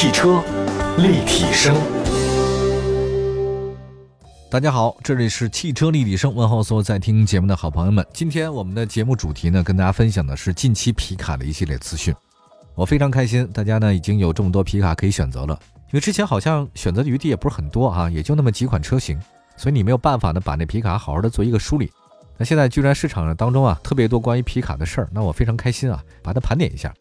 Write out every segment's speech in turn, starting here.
汽车立体声，大家好，这里是汽车立体声，问候所有在听节目的好朋友们。今天我们的节目主题呢，跟大家分享的是近期皮卡的一系列资讯。我非常开心，大家呢已经有这么多皮卡可以选择了，因为之前好像选择的余地也不是很多啊，也就那么几款车型，所以你没有办法呢把那皮卡好好的做一个梳理。那现在居然市场上当中啊特别多关于皮卡的事儿，那我非常开心啊，把它盘点一下。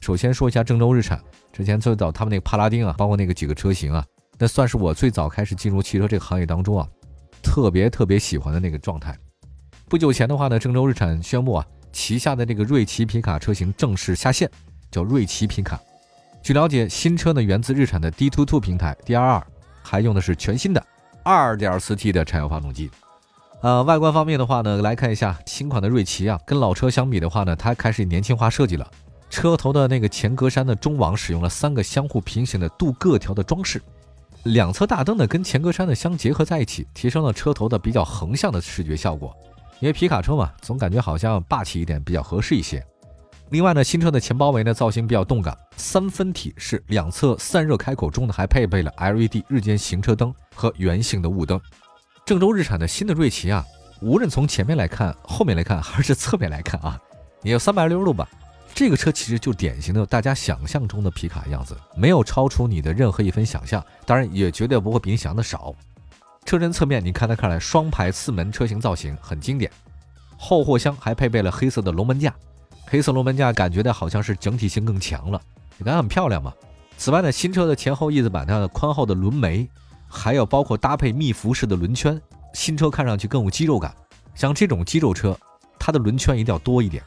首先说一下郑州日产，之前最早他们那个帕拉丁啊，包括那个几个车型啊，那算是我最早开始进入汽车这个行业当中啊，特别特别喜欢的那个状态。不久前的话呢，郑州日产宣布啊，旗下的这个锐奇皮卡车型正式下线，叫锐奇皮卡。据了解，新车呢源自日产的 D22 平台，DR2，还用的是全新的 2.4T 的柴油发动机。呃，外观方面的话呢，来看一下新款的锐奇啊，跟老车相比的话呢，它开始年轻化设计了。车头的那个前格栅的中网使用了三个相互平行的镀铬条的装饰，两侧大灯呢跟前格栅呢相结合在一起，提升了车头的比较横向的视觉效果。因为皮卡车嘛，总感觉好像霸气一点比较合适一些。另外呢，新车的前包围呢造型比较动感，三分体式，两侧散热开口中呢还配备了 LED 日间行车灯和圆形的雾灯。郑州日产的新的锐奇啊，无论从前面来看、后面来看还是侧面来看啊，也有三百六十度吧。这个车其实就典型的大家想象中的皮卡样子，没有超出你的任何一分想象，当然也绝对不会比你想的少。车身侧面，你看它看来双排四门车型造型很经典，后货箱还配备了黑色的龙门架，黑色龙门架感觉的好像是整体性更强了，你看很漂亮嘛。此外呢，新车的前后翼子板它的宽厚的轮眉，还有包括搭配密辐式的轮圈，新车看上去更有肌肉感。像这种肌肉车，它的轮圈一定要多一点。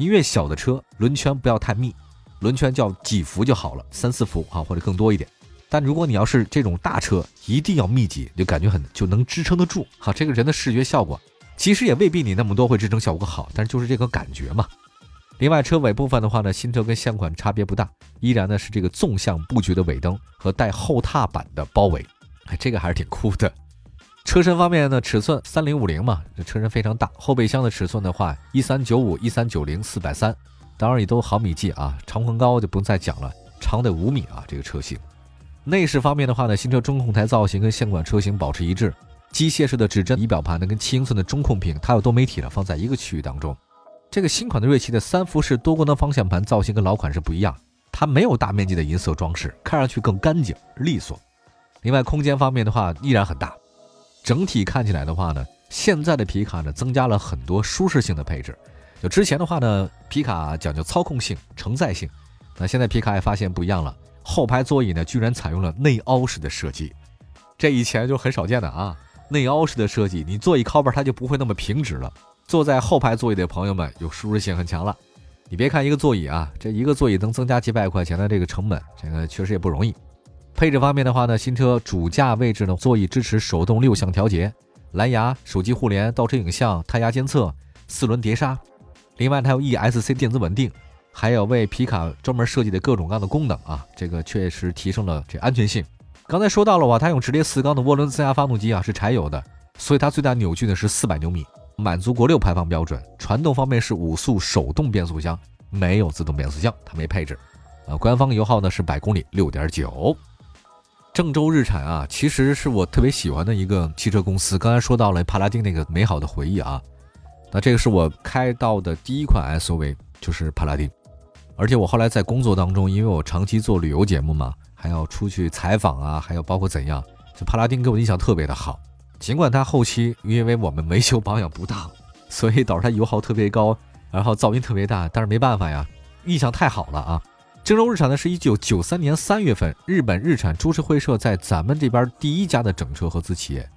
你越小的车，轮圈不要太密，轮圈叫几伏就好了，三四伏啊，或者更多一点。但如果你要是这种大车，一定要密集，就感觉很就能支撑得住。好，这个人的视觉效果其实也未必你那么多会支撑效果好，但是就是这个感觉嘛。另外，车尾部分的话呢，新车跟现款差别不大，依然呢是这个纵向布局的尾灯和带后踏板的包围，哎，这个还是挺酷的。车身方面呢，尺寸三零五零嘛，这车身非常大。后备箱的尺寸的话，一三九五、一三九零、四百三，当然也都毫米计啊。长宽高就不用再讲了，长得五米啊，这个车型。内饰方面的话呢，新车中控台造型跟现款车型保持一致，机械式的指针仪表盘呢，跟七英寸的中控屏，它有多媒体了，放在一个区域当中。这个新款的锐奇的三辐式多功能方向盘造型跟老款是不一样，它没有大面积的银色装饰，看上去更干净利索。另外，空间方面的话依然很大。整体看起来的话呢，现在的皮卡呢增加了很多舒适性的配置。就之前的话呢，皮卡讲究操控性、承载性，那现在皮卡也发现不一样了，后排座椅呢居然采用了内凹式的设计，这以前就很少见的啊。内凹式的设计，你座椅靠背它就不会那么平直了。坐在后排座椅的朋友们有舒适性很强了。你别看一个座椅啊，这一个座椅能增加几百块钱的这个成本，这个确实也不容易。配置方面的话呢，新车主驾位置呢，座椅支持手动六项调节，蓝牙、手机互联、倒车影像、胎压监测、四轮碟刹。另外它有 ESC 电子稳定，还有为皮卡专门设计的各种各样的功能啊，这个确实提升了这安全性。刚才说到了哇，它用直列四缸的涡轮增压发动机啊，是柴油的，所以它最大扭矩呢是四百牛米，满足国六排放标准。传动方面是五速手动变速箱，没有自动变速箱，它没配置。啊，官方油耗呢是百公里六点九。郑州日产啊，其实是我特别喜欢的一个汽车公司。刚才说到了帕拉丁那个美好的回忆啊，那这个是我开到的第一款 SUV，就是帕拉丁。而且我后来在工作当中，因为我长期做旅游节目嘛，还要出去采访啊，还有包括怎样，就帕拉丁给我印象特别的好。尽管它后期因为我们维修保养不当，所以导致它油耗特别高，然后噪音特别大，但是没办法呀，印象太好了啊。郑州日产呢，是一九九三年三月份，日本日产株式会社在咱们这边第一家的整车合资企业。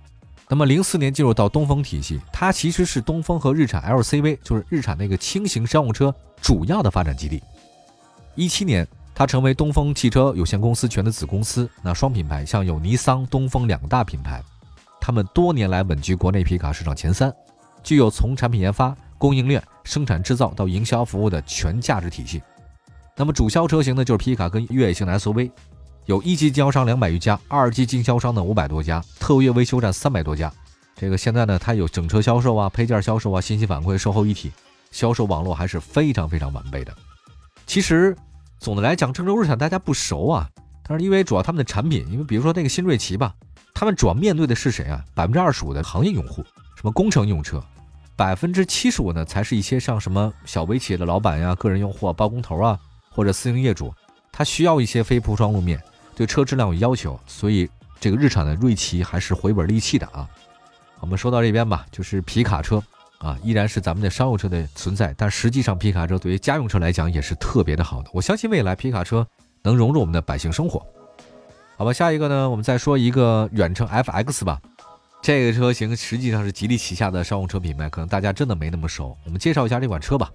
那么零四年进入到东风体系，它其实是东风和日产 LCV，就是日产那个轻型商务车主要的发展基地。一七年，它成为东风汽车有限公司全的子公司。那双品牌像有尼桑、东风两大品牌，他们多年来稳居国内皮卡市场前三，具有从产品研发、供应链、生产制造到营销服务的全价值体系。那么主销车型呢，就是皮卡跟越野型的 SUV，有一级经销商两百余家，二级经销商呢五百多家，特约维修站三百多家。这个现在呢，它有整车销售啊、配件销售啊、信息反馈、售后一体，销售网络还是非常非常完备的。其实总的来讲，郑州日产大家不熟啊，但是因为主要他们的产品，因为比如说那个新锐奇吧，他们主要面对的是谁啊？百分之二十五的行业用户，什么工程用车，百分之七十五呢，才是一些像什么小微企业的老板呀、个人用户啊、包工头啊，或者私营业主，他需要一些非铺装路面，对车质量有要求，所以这个日产的锐奇还是回本利器的啊。我们说到这边吧，就是皮卡车啊，依然是咱们的商用车的存在，但实际上皮卡车对于家用车来讲也是特别的好的。我相信未来皮卡车。能融入我们的百姓生活，好吧。下一个呢，我们再说一个远程 FX 吧。这个车型实际上是吉利旗下的商用车品牌，可能大家真的没那么熟。我们介绍一下这款车吧。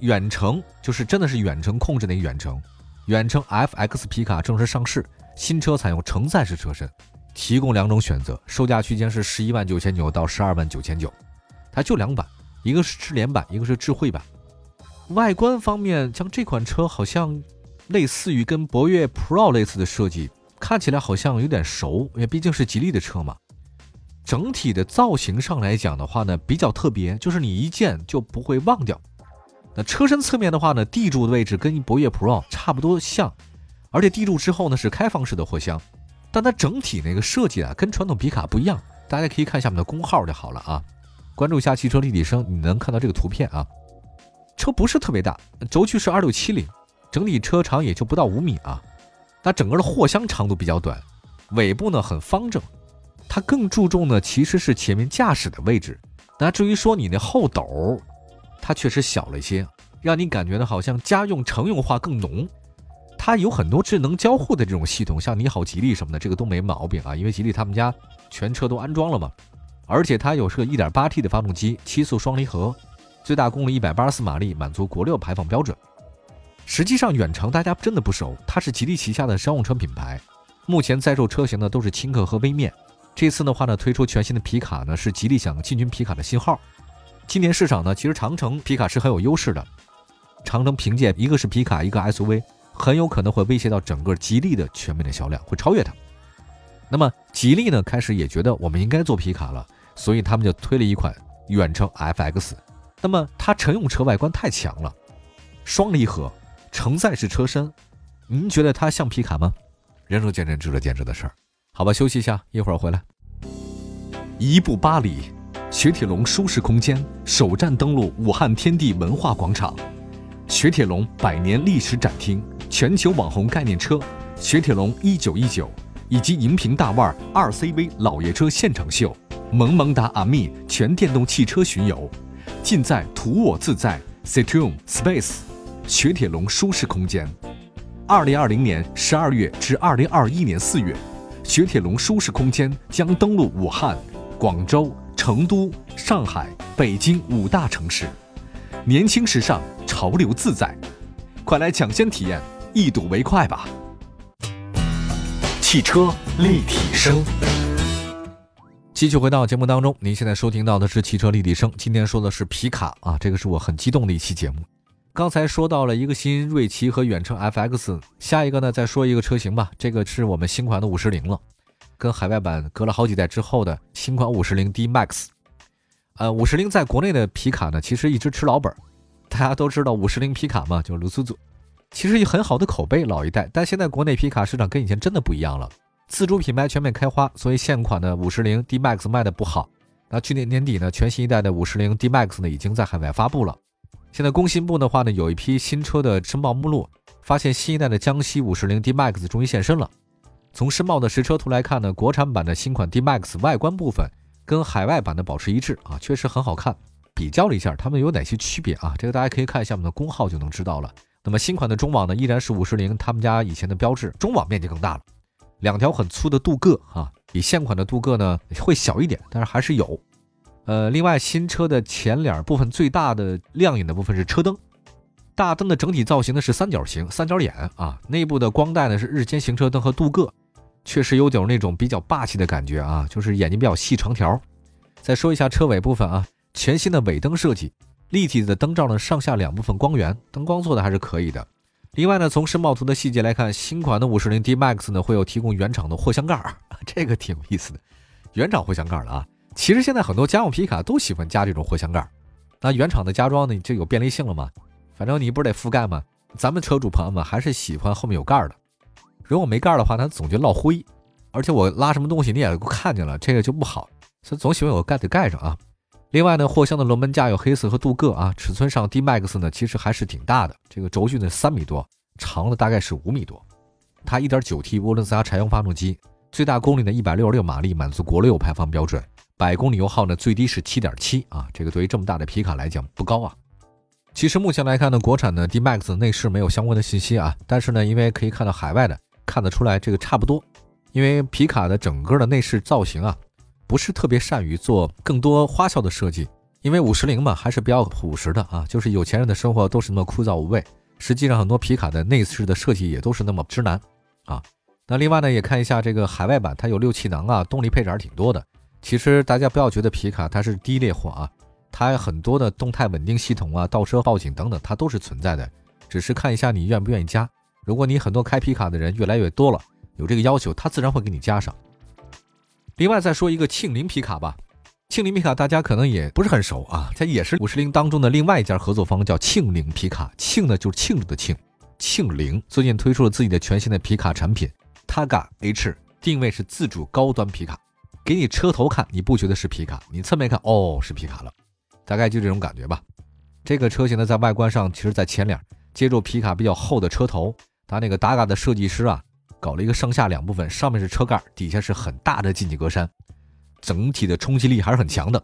远程就是真的是远程控制那个远程。远程 FX 皮卡正式上市，新车采用承载式车身，提供两种选择，售价区间是十一万九千九到十二万九千九。它就两版，一个是智联版，一个是智慧版。外观方面，像这款车好像。类似于跟博越 Pro 类似的设计，看起来好像有点熟，因为毕竟是吉利的车嘛。整体的造型上来讲的话呢，比较特别，就是你一见就不会忘掉。那车身侧面的话呢，地柱的位置跟博越 Pro 差不多像，而且地柱之后呢是开放式的货箱，但它整体那个设计啊，跟传统皮卡不一样。大家可以看下面的工号就好了啊，关注一下汽车立体声，你能看到这个图片啊。车不是特别大，轴距是二六七零。整体车长也就不到五米啊，那整个的货箱长度比较短，尾部呢很方正，它更注重呢其实是前面驾驶的位置。那至于说你那后斗，它确实小了一些，让你感觉呢好像家用乘用化更浓。它有很多智能交互的这种系统，像你好吉利什么的，这个都没毛病啊，因为吉利他们家全车都安装了嘛。而且它有是个 1.8T 的发动机，七速双离合，最大功率184马力，满足国六排放标准。实际上，远程大家真的不熟，它是吉利旗下的商用车品牌。目前在售车型呢都是轻客和微面。这次的话呢，推出全新的皮卡呢，是吉利想进军皮卡的信号。今年市场呢，其实长城皮卡是很有优势的。长城凭借一个是皮卡，一个 SUV，很有可能会威胁到整个吉利的全面的销量，会超越它。那么吉利呢，开始也觉得我们应该做皮卡了，所以他们就推了一款远程 FX。那么它乘用车外观太强了，双离合。承载式车身，您觉得它像皮卡吗？仁者见仁，智者见智的事儿。好吧，休息一下，一会儿回来。一步八里，雪铁龙舒适空间首站登陆武汉天地文化广场。雪铁龙百年历史展厅，全球网红概念车雪铁龙一九一九，以及银屏大腕二 CV 老爷车现场秀，萌萌哒阿密全电动汽车巡游，尽在图我自在 Citroen Space。雪铁龙舒适空间，二零二零年十二月至二零二一年四月，雪铁龙舒适空间将登陆武汉、广州、成都、上海、北京五大城市。年轻时尚，潮流自在，快来抢先体验，一睹为快吧！汽车立体声，继续回到节目当中，您现在收听到的是汽车立体声，今天说的是皮卡啊，这个是我很激动的一期节目。刚才说到了一个新锐奇和远程 FX，下一个呢再说一个车型吧。这个是我们新款的五十铃了，跟海外版隔了好几代之后的新款五十铃 D Max。呃，五十铃在国内的皮卡呢，其实一直吃老本。大家都知道五十铃皮卡嘛，就是卢苏祖，其实有很好的口碑，老一代。但现在国内皮卡市场跟以前真的不一样了，自主品牌全面开花，所以现款的五十铃 D Max 卖的不好。那去年年底呢，全新一代的五十铃 D Max 呢，已经在海外发布了。现在工信部的话呢，有一批新车的申报目录，发现新一代的江西五十铃 D Max 终于现身了。从申报的实车图来看呢，国产版的新款 D Max 外观部分跟海外版的保持一致啊，确实很好看。比较了一下，它们有哪些区别啊？这个大家可以看一下我们的工号就能知道了。那么新款的中网呢，依然是五十铃他们家以前的标志，中网面积更大了，两条很粗的镀铬啊，比现款的镀铬呢会小一点，但是还是有。呃，另外新车的前脸部分最大的亮眼的部分是车灯，大灯的整体造型呢是三角形，三角眼啊，内部的光带呢是日间行车灯和镀铬，确实有点那种比较霸气的感觉啊，就是眼睛比较细长条。再说一下车尾部分啊，全新的尾灯设计，立体的灯罩呢上下两部分光源，灯光做的还是可以的。另外呢，从申报图的细节来看，新款的五十铃 D Max 呢会有提供原厂的货箱盖儿，这个挺有意思的，原厂货箱盖了啊。其实现在很多家用皮卡都喜欢加这种货箱盖，那原厂的加装呢就有便利性了嘛。反正你不是得覆盖吗？咱们车主朋友们还是喜欢后面有盖的。如果没盖的话，它总觉落灰，而且我拉什么东西你也看见了，这个就不好，所以总喜欢有盖得盖上啊。另外呢，货箱的龙门架有黑色和镀铬啊，尺寸上 D Max 呢其实还是挺大的，这个轴距呢三米多，长的大概是五米多。它 1.9T 涡轮增压柴油发动机，最大功率呢166马力，满足国六排放标准，百公里油耗呢最低是7.7啊，这个对于这么大的皮卡来讲不高啊。其实目前来看呢，国产的 D Max 内饰没有相关的信息啊，但是呢，因为可以看到海外的看得出来这个差不多，因为皮卡的整个的内饰造型啊。不是特别善于做更多花哨的设计，因为五十铃嘛还是比较朴实的啊，就是有钱人的生活都是那么枯燥无味。实际上很多皮卡的内饰的设计也都是那么直男啊。那另外呢，也看一下这个海外版，它有六气囊啊，动力配置还是挺多的。其实大家不要觉得皮卡它是低劣货啊，它很多的动态稳定系统啊、倒车报警等等，它都是存在的，只是看一下你愿不愿意加。如果你很多开皮卡的人越来越多了，有这个要求，它自然会给你加上。另外再说一个庆铃皮卡吧，庆铃皮卡大家可能也不是很熟啊，它也是五十铃当中的另外一家合作方，叫庆铃皮卡。庆呢就是庆祝的庆，庆铃最近推出了自己的全新的皮卡产品 Targa H，定位是自主高端皮卡，给你车头看你不觉得是皮卡，你侧面看哦是皮卡了，大概就这种感觉吧。这个车型呢在外观上，其实在前脸接入皮卡比较厚的车头，它那个 Targa 的设计师啊。搞了一个上下两部分，上面是车盖，底下是很大的进气格栅，整体的冲击力还是很强的。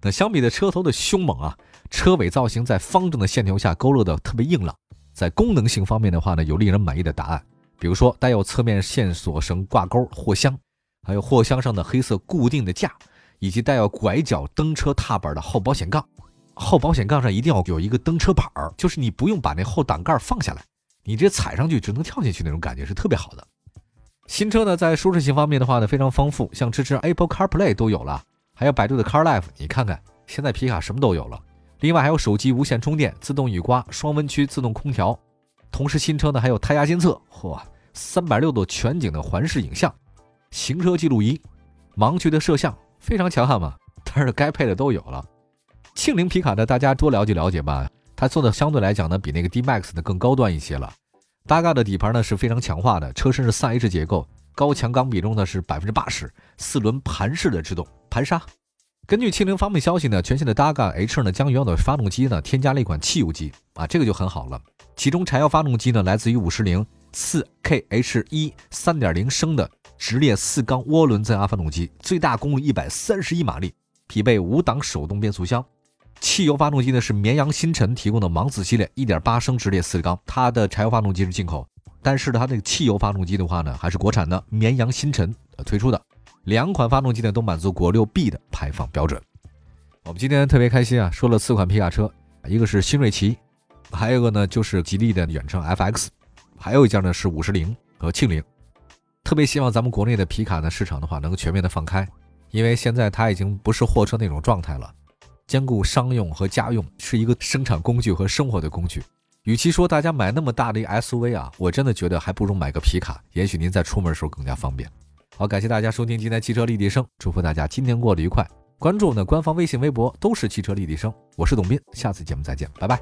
那相比的车头的凶猛啊，车尾造型在方正的线条下勾勒的特别硬朗。在功能性方面的话呢，有令人满意的答案，比如说带有侧面线索绳挂钩货箱，还有货箱上的黑色固定的架，以及带有拐角蹬车踏板的后保险杠。后保险杠上一定要有一个蹬车板儿，就是你不用把那后挡盖放下来，你这踩上去只能跳进去那种感觉是特别好的。新车呢，在舒适性方面的话呢，非常丰富，像支持 Apple CarPlay 都有了，还有百度的 CarLife，你看看，现在皮卡什么都有了。另外还有手机无线充电、自动雨刮、双温区自动空调，同时新车呢还有胎压监测，嚯，三百六度全景的环视影像，行车记录仪，盲区的摄像，非常强悍嘛。但是该配的都有了。庆铃皮卡呢，大家多了解了解吧，它做的相对来讲呢，比那个 D Max 呢更高端一些了。大嘎的底盘呢是非常强化的，车身是三 H 结构，高强钢比重呢是百分之八十，四轮盘式的制动盘刹。根据庆铃方面消息呢，全新的大嘎 H 呢将原有的发动机呢添加了一款汽油机啊，这个就很好了。其中柴油发动机呢来自于五十铃四 KH 一三点零升的直列四缸涡轮增压发动机，最大功率一百三十一马力，匹配五档手动变速箱。汽油发动机呢是绵阳新辰提供的芒子系列1.8升直列四缸，它的柴油发动机是进口，但是它那个汽油发动机的话呢还是国产的绵阳新辰推出的，两款发动机呢都满足国六 B 的排放标准。我们今天特别开心啊，说了四款皮卡车，一个是新锐奇，还有一个呢就是吉利的远程 FX，还有一家呢是五十铃和庆铃。特别希望咱们国内的皮卡呢市场的话能够全面的放开，因为现在它已经不是货车那种状态了。兼顾商用和家用，是一个生产工具和生活的工具。与其说大家买那么大的一 SUV 啊，我真的觉得还不如买个皮卡，也许您在出门的时候更加方便。好，感谢大家收听今天汽车立体声，祝福大家今天过得愉快。关注我的官方微信、微博，都是汽车立体声。我是董斌，下次节目再见，拜拜。